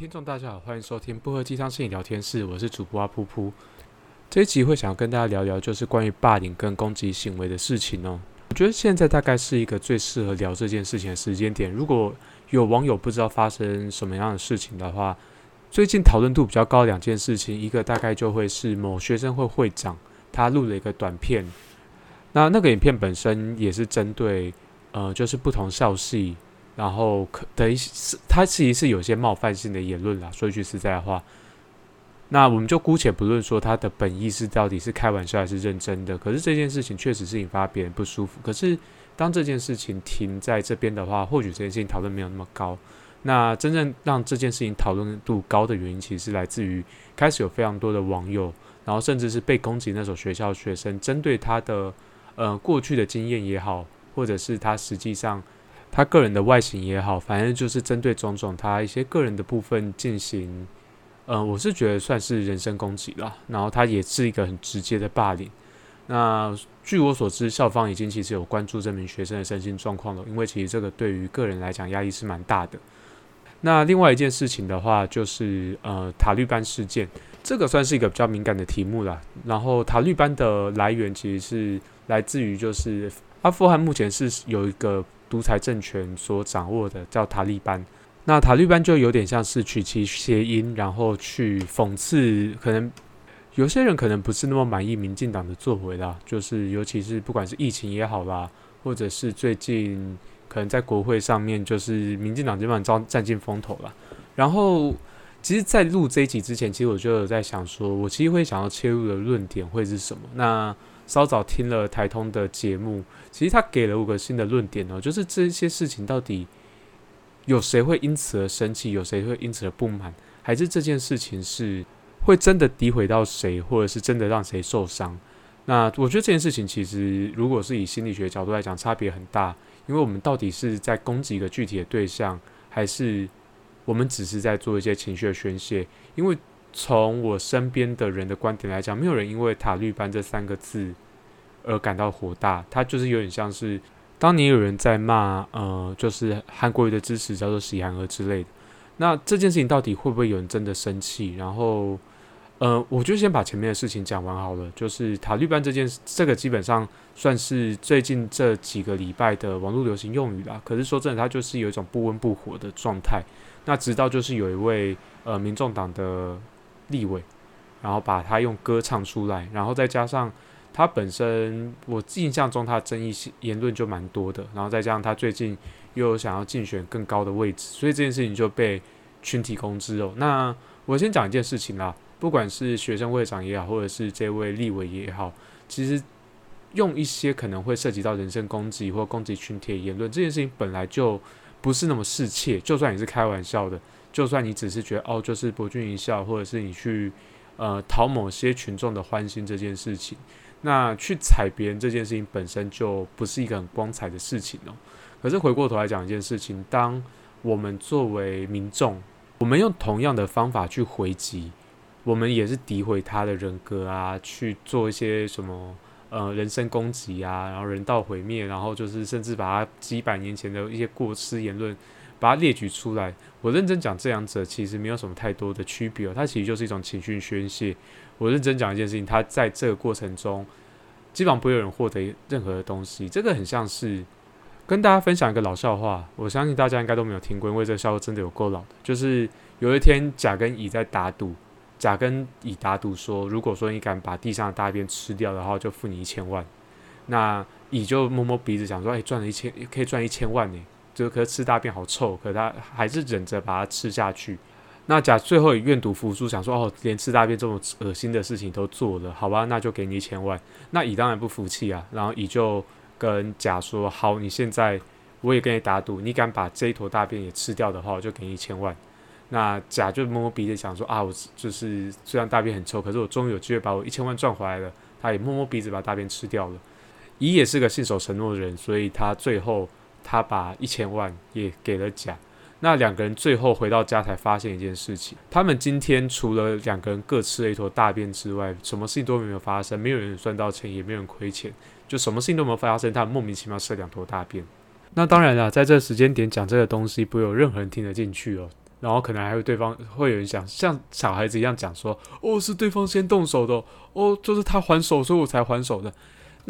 听众大家好，欢迎收听不喝鸡汤心理聊天室，我是主播阿噗噗。这一集会想要跟大家聊聊，就是关于霸凌跟攻击行为的事情哦。我觉得现在大概是一个最适合聊这件事情的时间点。如果有网友不知道发生什么样的事情的话，最近讨论度比较高两件事情，一个大概就会是某学生会会长他录了一个短片，那那个影片本身也是针对呃，就是不同校系。然后可的一些，他其实是有些冒犯性的言论啦。说一句实在话，那我们就姑且不论说他的本意是到底是开玩笑还是认真的。可是这件事情确实是引发别人不舒服。可是当这件事情停在这边的话，或许这件事情讨论没有那么高。那真正让这件事情讨论度高的原因，其实是来自于开始有非常多的网友，然后甚至是被攻击那所学校学生，针对他的呃过去的经验也好，或者是他实际上。他个人的外形也好，反正就是针对种种他一些个人的部分进行，嗯，我是觉得算是人身攻击了。然后他也是一个很直接的霸凌。那据我所知，校方已经其实有关注这名学生的身心状况了，因为其实这个对于个人来讲压力是蛮大的。那另外一件事情的话，就是呃塔利班事件，这个算是一个比较敏感的题目了。然后塔利班的来源其实是来自于就是阿富汗目前是有一个。独裁政权所掌握的叫塔利班，那塔利班就有点像是取其谐音，然后去讽刺，可能有些人可能不是那么满意民进党的作为啦，就是尤其是不管是疫情也好啦，或者是最近可能在国会上面，就是民进党基本上占占尽风头了。然后，其实，在录这一集之前，其实我就有在想，说我其实会想要切入的论点会是什么？那稍早听了台通的节目，其实他给了我个新的论点哦，就是这些事情到底有谁会因此而生气，有谁会因此而不满，还是这件事情是会真的诋毁到谁，或者是真的让谁受伤？那我觉得这件事情其实如果是以心理学角度来讲，差别很大，因为我们到底是在攻击一个具体的对象，还是我们只是在做一些情绪的宣泄？因为从我身边的人的观点来讲，没有人因为塔利班这三个字而感到火大。他就是有点像是，当年有人在骂，呃，就是韩国瑜的支持叫做喜韩儿之类的。那这件事情到底会不会有人真的生气？然后，呃，我就先把前面的事情讲完好了。就是塔利班这件事，这个基本上算是最近这几个礼拜的网络流行用语啦。可是说真的，它就是有一种不温不火的状态。那直到就是有一位呃，民众党的。立委，然后把他用歌唱出来，然后再加上他本身，我印象中他的争议言论就蛮多的，然后再加上他最近又有想要竞选更高的位置，所以这件事情就被群体攻之哦。那我先讲一件事情啦，不管是学生会长也好，或者是这位立委也好，其实用一些可能会涉及到人身攻击或攻击群体的言论，这件事情本来就不是那么适切，就算你是开玩笑的。就算你只是觉得哦，就是博君一笑，或者是你去呃讨某些群众的欢心这件事情，那去踩别人这件事情本身就不是一个很光彩的事情哦。可是回过头来讲一件事情，当我们作为民众，我们用同样的方法去回击，我们也是诋毁他的人格啊，去做一些什么呃人身攻击啊，然后人道毁灭，然后就是甚至把他几百年前的一些过失言论。把它列举出来，我认真讲，这两者其实没有什么太多的区别哦。它其实就是一种情绪宣泄。我认真讲一件事情，它在这个过程中，基本上不会有人获得任何的东西。这个很像是跟大家分享一个老笑话，我相信大家应该都没有听过，因为这个笑话真的有够老的。就是有一天，甲跟乙在打赌，甲跟乙打赌说，如果说你敢把地上的大便吃掉的话，就付你一千万。那乙就摸摸鼻子，想说，哎，赚了一千，可以赚一千万呢。就可吃大便好臭，可他还是忍着把它吃下去。那甲最后也愿赌服输，想说哦，连吃大便这么恶心的事情都做了，好吧，那就给你一千万。那乙当然不服气啊，然后乙就跟甲说：好，你现在我也跟你打赌，你敢把这一坨大便也吃掉的话，我就给你一千万。那甲就摸摸鼻子想说啊，我就是虽然大便很臭，可是我终于有机会把我一千万赚回来了。他也摸摸鼻子把大便吃掉了。乙也是个信守承诺的人，所以他最后。他把一千万也给了甲，那两个人最后回到家才发现一件事情：他们今天除了两个人各吃了一坨大便之外，什么事情都没有发生，没有人赚到钱，也没有人亏钱，就什么事情都没有发生。他们莫名其妙吃了两坨大便。那当然了，在这个时间点讲这个东西，不会有任何人听得进去哦。然后可能还会对方会有人想像小孩子一样讲说，哦，是对方先动手的，哦，就是他还手，所以我才还手的。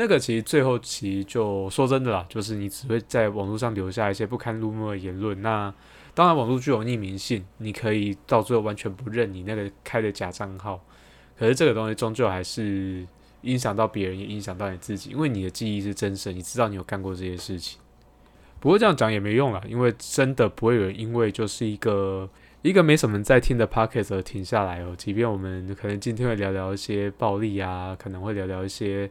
那个其实最后其实就说真的啦，就是你只会在网络上留下一些不堪入目的言论。那当然，网络具有匿名性，你可以到最后完全不认你那个开的假账号。可是这个东西终究还是影响到别人，也影响到你自己，因为你的记忆是真实，你知道你有干过这些事情。不过这样讲也没用了，因为真的不会有人因为就是一个一个没什么在听的 p o c k e t 停下来哦。即便我们可能今天会聊聊一些暴力啊，可能会聊聊一些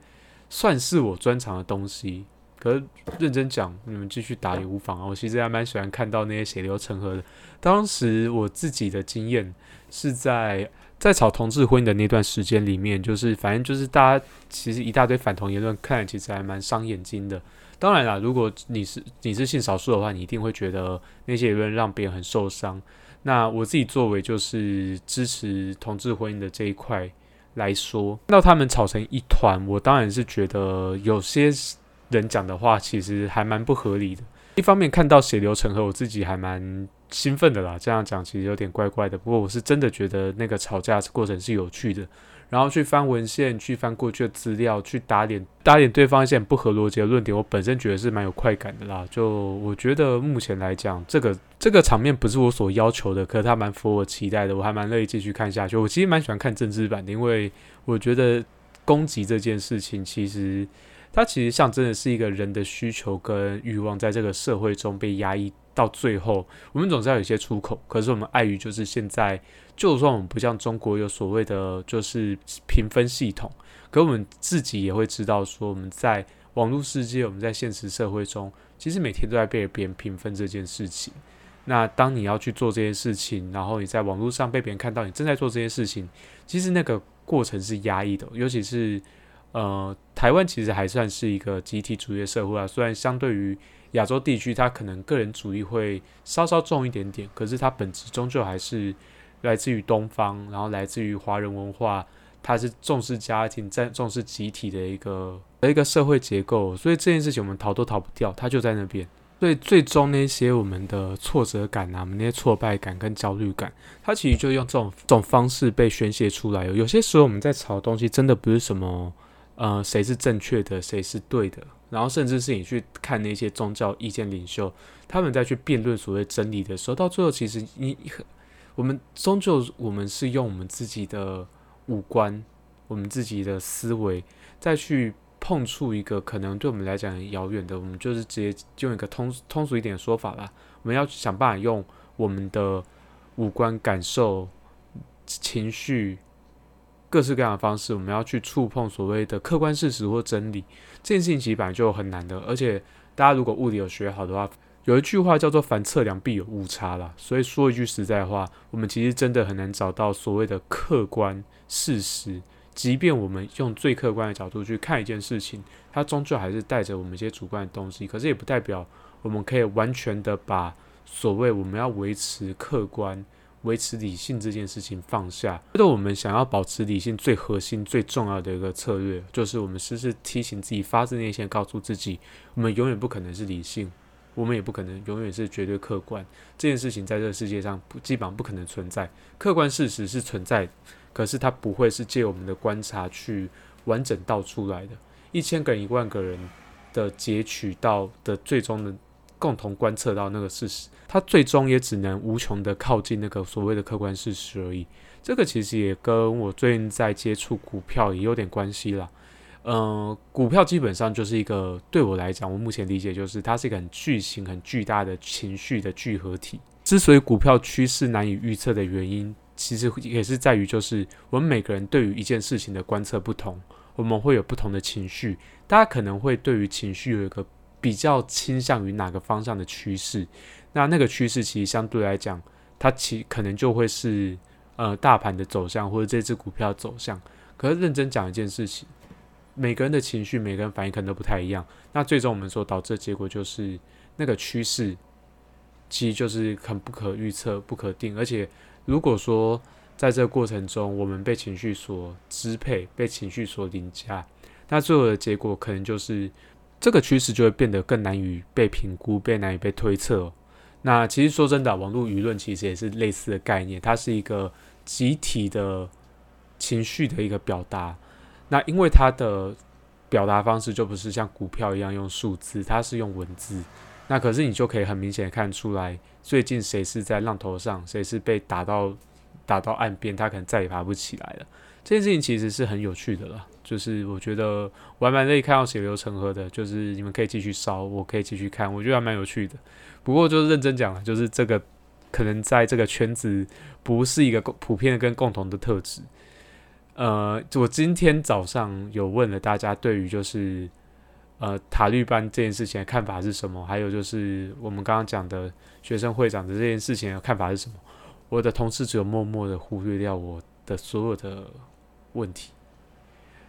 算是我专长的东西，可是认真讲，你们继续打也无妨啊。我其实还蛮喜欢看到那些血流成河的。当时我自己的经验是在在炒同志婚姻的那段时间里面，就是反正就是大家其实一大堆反同言论，看其实还蛮伤眼睛的。当然啦，如果你是你是性少数的话，你一定会觉得那些言论让别人很受伤。那我自己作为就是支持同志婚姻的这一块来说，看到他们吵成一团，我当然是觉得有些人讲的话其实还蛮不合理的。一方面看到血流成河，我自己还蛮兴奋的啦。这样讲其实有点怪怪的，不过我是真的觉得那个吵架过程是有趣的。然后去翻文献，去翻过去的资料，去打脸打脸对方一些不合逻辑的论点，我本身觉得是蛮有快感的啦。就我觉得目前来讲，这个这个场面不是我所要求的，可是它蛮符合我期待的，我还蛮乐意继续看下去。我其实蛮喜欢看政治版的，因为我觉得攻击这件事情，其实它其实象征的是一个人的需求跟欲望在这个社会中被压抑。到最后，我们总是要有一些出口，可是我们碍于就是现在，就算我们不像中国有所谓的就是评分系统，可我们自己也会知道说，我们在网络世界，我们在现实社会中，其实每天都在被别人评分这件事情。那当你要去做这件事情，然后你在网络上被别人看到你正在做这件事情，其实那个过程是压抑的，尤其是呃，台湾其实还算是一个集体主义社会啊，虽然相对于。亚洲地区，它可能个人主义会稍稍重一点点，可是它本质终究还是来自于东方，然后来自于华人文化，它是重视家庭、在重视集体的一个的一个社会结构，所以这件事情我们逃都逃不掉，它就在那边。所以最终那些我们的挫折感啊，我们那些挫败感跟焦虑感，它其实就用这种这种方式被宣泄出来。有些时候我们在吵的东西，真的不是什么呃谁是正确的，谁是对的。然后，甚至是你去看那些宗教意见领袖，他们在去辩论所谓真理的时候，到最后其实你我们终究我们是用我们自己的五官、我们自己的思维，再去碰触一个可能对我们来讲很遥远的，我们就是直接用一个通通俗一点的说法啦，我们要想办法用我们的五官感受、情绪。各式各样的方式，我们要去触碰所谓的客观事实或真理，这件事情其实本来就很难的。而且大家如果物理有学好的话，有一句话叫做“凡测量必有误差”啦。所以说一句实在话，我们其实真的很难找到所谓的客观事实。即便我们用最客观的角度去看一件事情，它终究还是带着我们一些主观的东西。可是也不代表我们可以完全的把所谓我们要维持客观。维持理性这件事情放下，觉得我们想要保持理性最核心、最重要的一个策略，就是我们时时提醒自己，发自内心告诉自己，我们永远不可能是理性，我们也不可能永远是绝对客观。这件事情在这个世界上不基本上不可能存在。客观事实是存在，可是它不会是借我们的观察去完整道出来的。一千个人、一万个人的截取到的最终的。共同观测到那个事实，它最终也只能无穷的靠近那个所谓的客观事实而已。这个其实也跟我最近在接触股票也有点关系啦。嗯，股票基本上就是一个对我来讲，我目前理解就是它是一个很巨型、很巨大的情绪的聚合体。之所以股票趋势难以预测的原因，其实也是在于就是我们每个人对于一件事情的观测不同，我们会有不同的情绪。大家可能会对于情绪有一个。比较倾向于哪个方向的趋势？那那个趋势其实相对来讲，它其可能就会是呃大盘的走向或者这只股票走向。可是认真讲一件事情，每个人的情绪、每个人反应可能都不太一样。那最终我们所导致的结果就是那个趋势其实就是很不可预测、不可定。而且如果说在这个过程中我们被情绪所支配、被情绪所凌驾，那最后的结果可能就是。这个趋势就会变得更难于被评估、被难以被推测。那其实说真的，网络舆论其实也是类似的概念，它是一个集体的情绪的一个表达。那因为它的表达方式就不是像股票一样用数字，它是用文字。那可是你就可以很明显的看出来，最近谁是在浪头上，谁是被打到打到岸边，他可能再也爬不起来了。这件事情其实是很有趣的了，就是我觉得我还蛮乐意看到血流成河的，就是你们可以继续烧，我可以继续看，我觉得还蛮有趣的。不过就是认真讲了，就是这个可能在这个圈子不是一个普遍跟共同的特质。呃，我今天早上有问了大家对于就是呃塔绿班这件事情的看法是什么，还有就是我们刚刚讲的学生会长的这件事情的看法是什么？我的同事只有默默的忽略掉我的所有的。问题。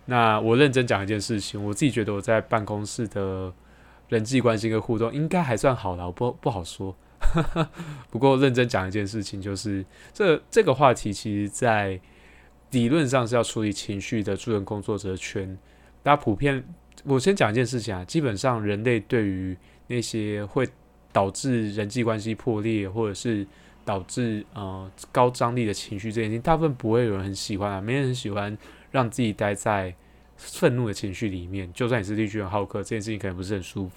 那我认真讲一件事情，我自己觉得我在办公室的人际关系跟互动应该还算好了，我不不好说。不过认真讲一件事情，就是这这个话题，其实在理论上是要处理情绪的助人工作者圈。大家普遍，我先讲一件事情啊，基本上人类对于那些会导致人际关系破裂，或者是导致呃高张力的情绪这件事情，大部分不会有人很喜欢啊，没人很喜欢让自己待在愤怒的情绪里面。就算你是绿巨人浩克，这件事情可能不是很舒服。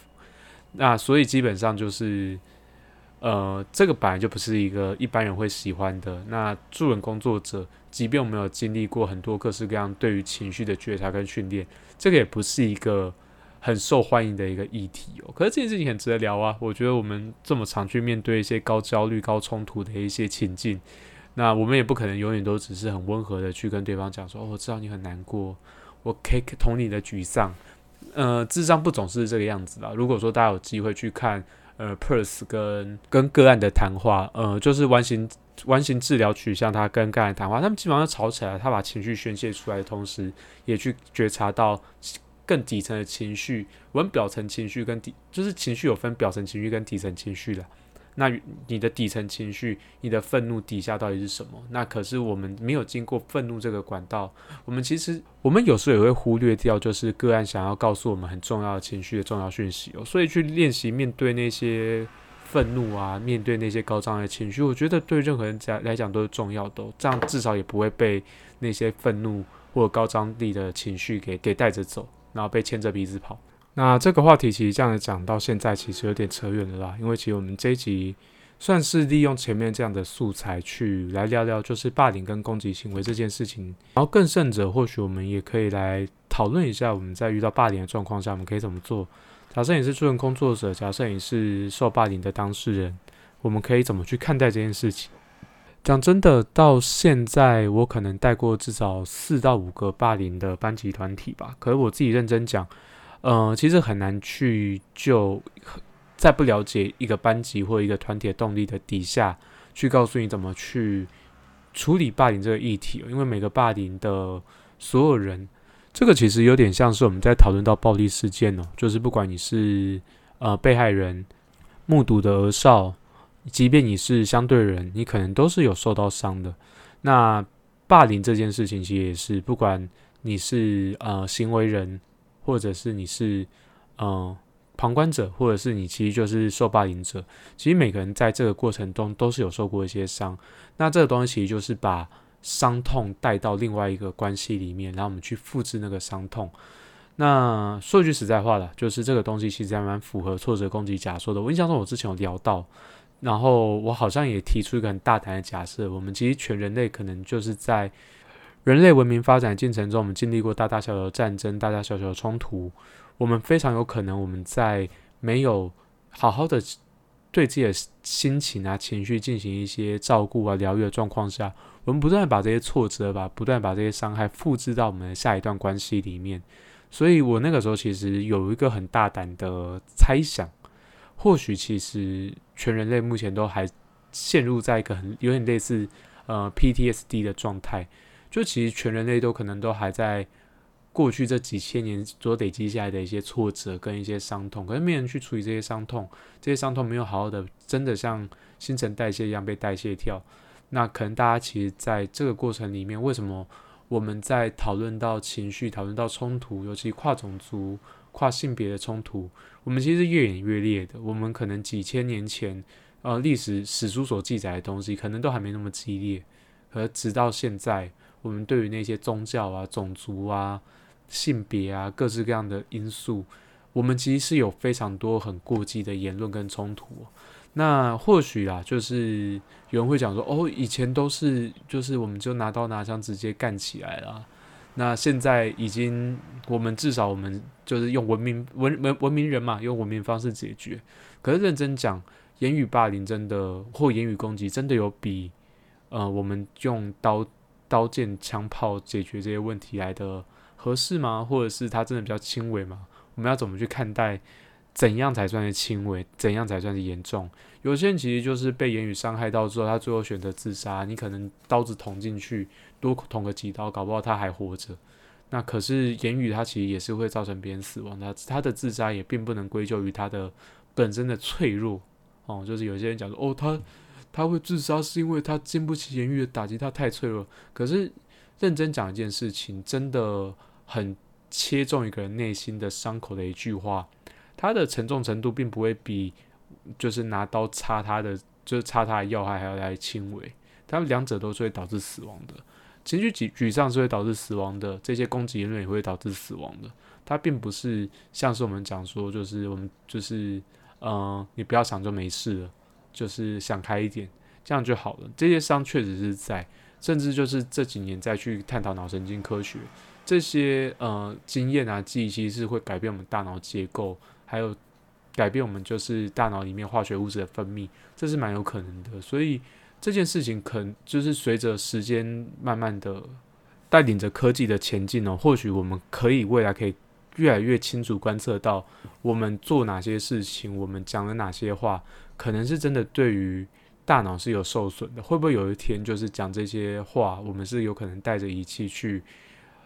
那所以基本上就是，呃，这个本来就不是一个一般人会喜欢的。那助人工作者，即便我们有经历过很多各式各样对于情绪的觉察跟训练，这个也不是一个。很受欢迎的一个议题哦，可是这件事情很值得聊啊。我觉得我们这么常去面对一些高焦虑、高冲突的一些情境，那我们也不可能永远都只是很温和的去跟对方讲说：“哦，我知道你很难过，我可以同你的沮丧。”呃，智商不总是这个样子啦。如果说大家有机会去看呃 p e r s 跟跟个案的谈话，呃，就是完形完形治疗取向，他跟个案谈话，他们基本上吵起来，他把情绪宣泄出来的同时，也去觉察到。更底层的情绪，我们表层情绪跟底，就是情绪有分表层情绪跟底层情绪的。那你的底层情绪，你的愤怒底下到底是什么？那可是我们没有经过愤怒这个管道，我们其实我们有时候也会忽略掉，就是个案想要告诉我们很重要的情绪的重要讯息哦。所以去练习面对那些愤怒啊，面对那些高涨的情绪，我觉得对任何人讲来讲都是重要的，这样至少也不会被那些愤怒或者高张力的情绪给给带着走。然后被牵着鼻子跑。那这个话题其实这样讲到现在，其实有点扯远了啦。因为其实我们这一集算是利用前面这样的素材去来聊聊，就是霸凌跟攻击行为这件事情。然后更甚者，或许我们也可以来讨论一下，我们在遇到霸凌的状况下，我们可以怎么做。假设你是助人工作者，假设你是受霸凌的当事人，我们可以怎么去看待这件事情？讲真的，到现在我可能带过至少四到五个霸凌的班级团体吧。可是我自己认真讲，呃，其实很难去就在不了解一个班级或一个团体的动力的底下，去告诉你怎么去处理霸凌这个议题。因为每个霸凌的所有人，这个其实有点像是我们在讨论到暴力事件哦，就是不管你是呃被害人、目睹的儿少。即便你是相对人，你可能都是有受到伤的。那霸凌这件事情其实也是，不管你是呃行为人，或者是你是呃旁观者，或者是你其实就是受霸凌者。其实每个人在这个过程中都是有受过一些伤。那这个东西其实就是把伤痛带到另外一个关系里面，然后我们去复制那个伤痛。那说句实在话了，就是这个东西其实还蛮符合挫折攻击假说的。我印象中我之前有聊到。然后我好像也提出一个很大胆的假设，我们其实全人类可能就是在人类文明发展进程中，我们经历过大大小小的战争、大大小小的冲突，我们非常有可能我们在没有好好的对自己的心情啊、情绪进行一些照顾啊、疗愈的状况下，我们不断把这些挫折吧、不断把这些伤害复制到我们的下一段关系里面。所以我那个时候其实有一个很大胆的猜想。或许其实全人类目前都还陷入在一个很有点类似呃 PTSD 的状态，就其实全人类都可能都还在过去这几千年所累积下来的一些挫折跟一些伤痛，可是没人去处理这些伤痛，这些伤痛没有好好的真的像新陈代谢一样被代谢掉，那可能大家其实在这个过程里面，为什么我们在讨论到情绪、讨论到冲突，尤其跨种族？跨性别的冲突，我们其实是越演越烈的。我们可能几千年前，呃历史史书所记载的东西，可能都还没那么激烈。而直到现在，我们对于那些宗教啊、种族啊、性别啊、各式各样的因素，我们其实是有非常多很过激的言论跟冲突。那或许啊，就是有人会讲说，哦，以前都是就是我们就拿刀拿枪直接干起来了。那现在已经，我们至少我们就是用文明文文文明人嘛，用文明方式解决。可是认真讲，言语霸凌真的或言语攻击真的有比呃我们用刀刀剑枪炮解决这些问题来的合适吗？或者是它真的比较轻微吗？我们要怎么去看待？怎样才算是轻微？怎样才算是严重？有些人其实就是被言语伤害到之后，他最后选择自杀。你可能刀子捅进去，多捅个几刀，搞不好他还活着。那可是言语，它其实也是会造成别人死亡的。他的自杀也并不能归咎于他的本身的脆弱哦。就是有些人讲说，哦，他他会自杀是因为他经不起言语的打击，他太脆弱。可是认真讲一件事情，真的很切中一个人内心的伤口的一句话。它的沉重程度并不会比就是拿刀插它的，就是插它的要害还要来轻微。它们两者都是会导致死亡的，情绪沮沮丧是会导致死亡的，这些攻击言论也会导致死亡的。它并不是像是我们讲说，就是我们就是嗯，你不要想就没事了，就是想开一点，这样就好了。这些伤确实是在，甚至就是这几年再去探讨脑神经科学，这些呃经验啊记忆，其实是会改变我们大脑结构。还有改变我们就是大脑里面化学物质的分泌，这是蛮有可能的。所以这件事情可能就是随着时间慢慢的带领着科技的前进哦，或许我们可以未来可以越来越清楚观测到我们做哪些事情，我们讲了哪些话，可能是真的对于大脑是有受损的。会不会有一天就是讲这些话，我们是有可能带着仪器去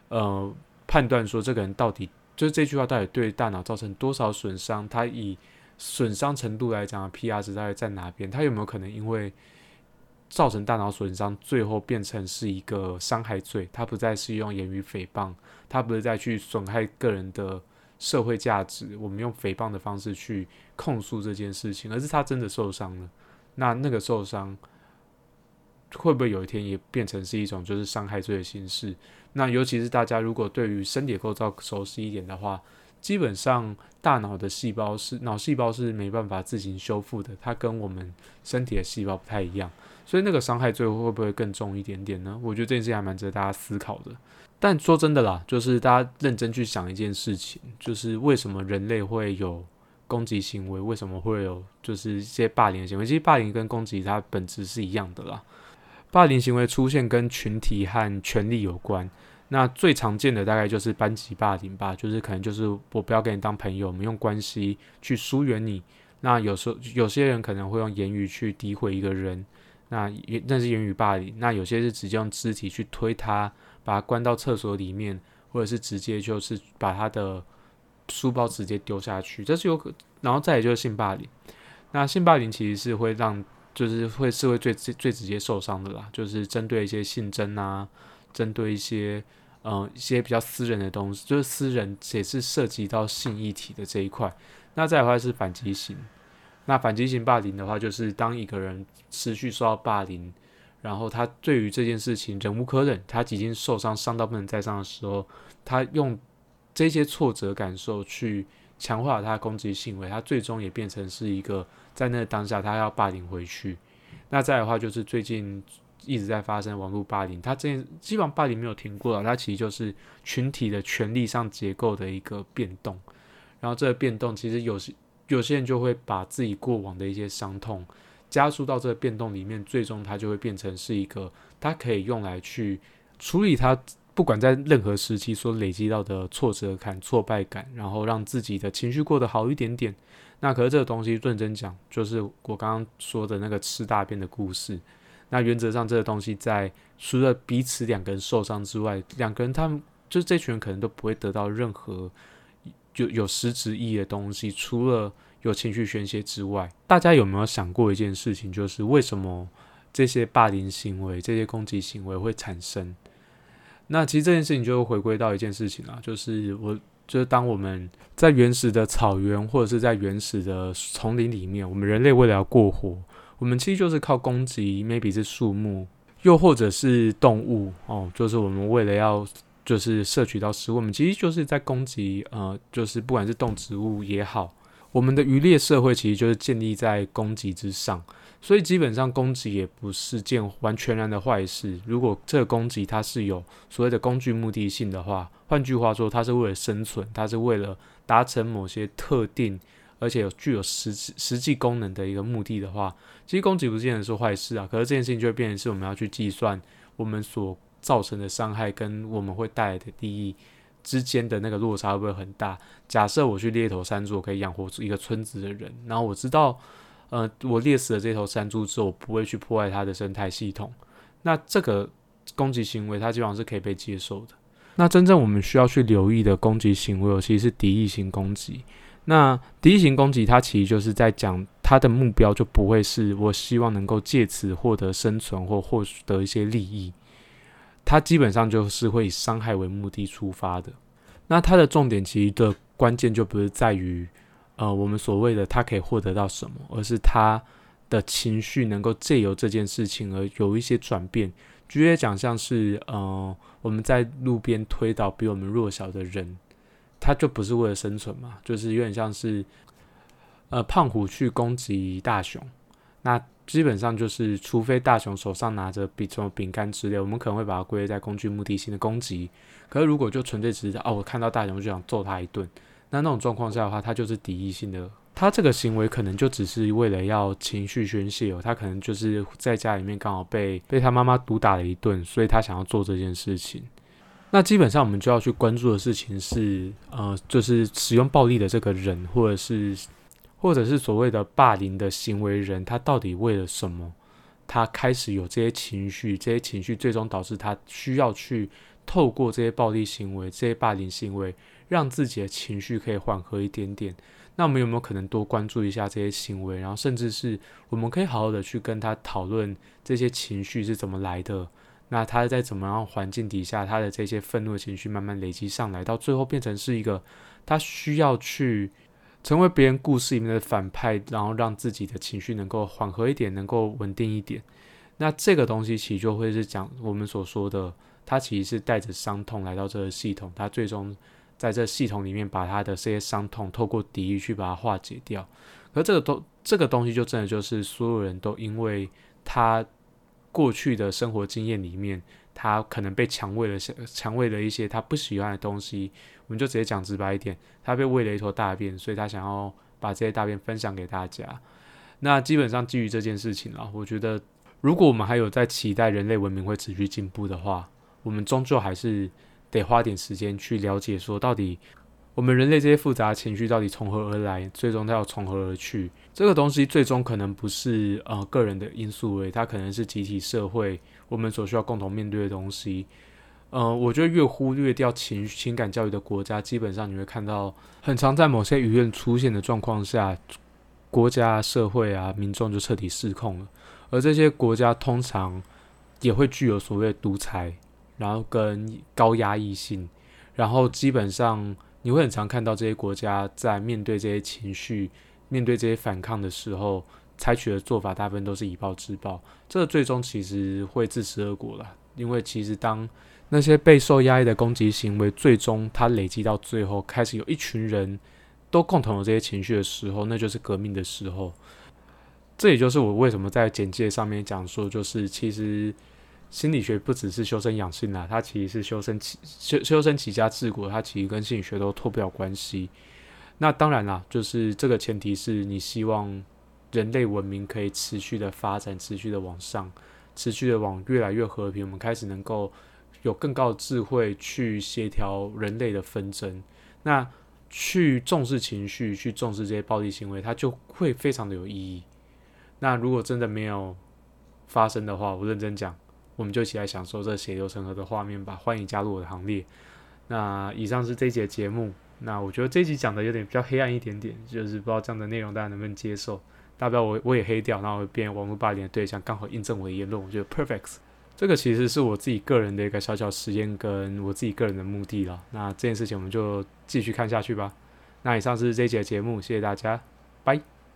呃判断说这个人到底。就是这句话到底对大脑造成多少损伤？它以损伤程度来讲，P-R 值大概在哪边？它有没有可能因为造成大脑损伤，最后变成是一个伤害罪？它不再是用言语诽谤，它不是再去损害个人的社会价值。我们用诽谤的方式去控诉这件事情，而是他真的受伤了。那那个受伤会不会有一天也变成是一种就是伤害罪的形式？那尤其是大家如果对于身体构造熟悉一点的话，基本上大脑的细胞是脑细胞是没办法自行修复的，它跟我们身体的细胞不太一样，所以那个伤害最后会不会更重一点点呢？我觉得这件事还蛮值得大家思考的。但说真的啦，就是大家认真去想一件事情，就是为什么人类会有攻击行为？为什么会有就是一些霸凌的行为？其实霸凌跟攻击它本质是一样的啦。霸凌行为出现跟群体和权力有关，那最常见的大概就是班级霸凌吧，就是可能就是我不要跟你当朋友，我们用关系去疏远你。那有时候有些人可能会用言语去诋毁一个人，那也那是言语霸凌。那有些是直接用肢体去推他，把他关到厕所里面，或者是直接就是把他的书包直接丢下去，这是有可。然后再也就是性霸凌，那性霸凌其实是会让。就是会是会最最最直接受伤的啦，就是针对一些性征啊，针对一些嗯一些比较私人的东西，就是私人也是涉及到性议题的这一块。那再的话是反击型，那反击型霸凌的话，就是当一个人持续受到霸凌，然后他对于这件事情忍无可忍，他已经受伤伤到不能再伤的时候，他用这些挫折感受去。强化了他的攻击行为，他最终也变成是一个在那当下他要霸凌回去。那再的话就是最近一直在发生网络霸凌，他这基本上霸凌没有停过了，他其实就是群体的权力上结构的一个变动。然后这个变动其实有些有些人就会把自己过往的一些伤痛加速到这个变动里面，最终他就会变成是一个他可以用来去处理他。不管在任何时期所累积到的挫折感、挫败感，然后让自己的情绪过得好一点点。那可是这个东西认真讲，就是我刚刚说的那个吃大便的故事。那原则上这个东西在除了彼此两个人受伤之外，两个人他们就是这群人可能都不会得到任何有有实质意义的东西，除了有情绪宣泄之外。大家有没有想过一件事情，就是为什么这些霸凌行为、这些攻击行为会产生？那其实这件事情就回归到一件事情啊，就是我就是当我们在原始的草原或者是在原始的丛林里面，我们人类为了要过活，我们其实就是靠攻击，maybe 是树木，又或者是动物哦，就是我们为了要就是摄取到食物，我们其实就是在攻击，呃，就是不管是动植物也好，我们的渔猎社会其实就是建立在攻击之上。所以基本上攻击也不是件完全然的坏事。如果这个攻击它是有所谓的工具目的性的话，换句话说，它是为了生存，它是为了达成某些特定而且有具有实实际功能的一个目的的话，其实攻击不见得是坏事啊。可是这件事情就会变成是我们要去计算我们所造成的伤害跟我们会带来的利益之间的那个落差会不会很大？假设我去猎头山猪可以养活一个村子的人，然后我知道。呃，我猎死了这头山猪之后，我不会去破坏它的生态系统。那这个攻击行为，它基本上是可以被接受的。那真正我们需要去留意的攻击行为，其实是敌意型攻击。那敌意型攻击，它其实就是在讲它的目标就不会是我希望能够借此获得生存或获得一些利益。它基本上就是会以伤害为目的出发的。那它的重点其实的关键就不是在于。呃，我们所谓的他可以获得到什么，而是他的情绪能够借由这件事情而有一些转变。举例讲，像是呃，我们在路边推倒比我们弱小的人，他就不是为了生存嘛，就是有点像是呃，胖虎去攻击大熊，那基本上就是，除非大熊手上拿着比什么饼干之类，我们可能会把它归类在工具目的性的攻击。可是如果就纯粹只是哦，我看到大熊就想揍他一顿。那那种状况下的话，他就是敌意性的，他这个行为可能就只是为了要情绪宣泄哦，他可能就是在家里面刚好被被他妈妈毒打了一顿，所以他想要做这件事情。那基本上我们就要去关注的事情是，呃，就是使用暴力的这个人，或者是或者是所谓的霸凌的行为人，他到底为了什么？他开始有这些情绪，这些情绪最终导致他需要去透过这些暴力行为、这些霸凌行为。让自己的情绪可以缓和一点点。那我们有没有可能多关注一下这些行为？然后，甚至是我们可以好好的去跟他讨论这些情绪是怎么来的？那他在怎么样环境底下，他的这些愤怒的情绪慢慢累积上来，到最后变成是一个他需要去成为别人故事里面的反派，然后让自己的情绪能够缓和一点，能够稳定一点。那这个东西其实就会是讲我们所说的，他其实是带着伤痛来到这个系统，他最终。在这系统里面，把他的这些伤痛透过敌意去把它化解掉。可这个东这个东西就真的就是所有人都因为他过去的生活经验里面，他可能被强喂了强喂了一些他不喜欢的东西。我们就直接讲直白一点，他被喂了一坨大便，所以他想要把这些大便分享给大家。那基本上基于这件事情啊，我觉得如果我们还有在期待人类文明会持续进步的话，我们终究还是。得花点时间去了解，说到底我们人类这些复杂情绪到底从何而来，最终它要从何而去？这个东西最终可能不是呃个人的因素，诶，它可能是集体社会我们所需要共同面对的东西。呃，我觉得越忽略掉情情感教育的国家，基本上你会看到很常在某些舆论出现的状况下，国家、社会啊、民众就彻底失控了。而这些国家通常也会具有所谓独裁。然后跟高压抑性，然后基本上你会很常看到这些国家在面对这些情绪、面对这些反抗的时候，采取的做法大部分都是以暴制暴，这个最终其实会自食恶果了。因为其实当那些备受压抑的攻击行为，最终它累积到最后，开始有一群人都共同有这些情绪的时候，那就是革命的时候。这也就是我为什么在简介上面讲说，就是其实。心理学不只是修身养性啦，它其实是修身起修修身齐家治国，它其实跟心理学都脱不了关系。那当然啦，就是这个前提是你希望人类文明可以持续的发展，持续的往上，持续的往越来越和平。我们开始能够有更高的智慧去协调人类的纷争，那去重视情绪，去重视这些暴力行为，它就会非常的有意义。那如果真的没有发生的话，我认真讲。我们就一起来享受这血流成河的画面吧！欢迎加入我的行列。那以上是这一节节目。那我觉得这一集讲的有点比较黑暗一点点，就是不知道这样的内容大家能不能接受。大不了我我也黑掉，然后变网络霸凌的对象，刚好印证我的言论，我觉得 perfect。这个其实是我自己个人的一个小小实验，跟我自己个人的目的了。那这件事情我们就继续看下去吧。那以上是这一节节目，谢谢大家，拜。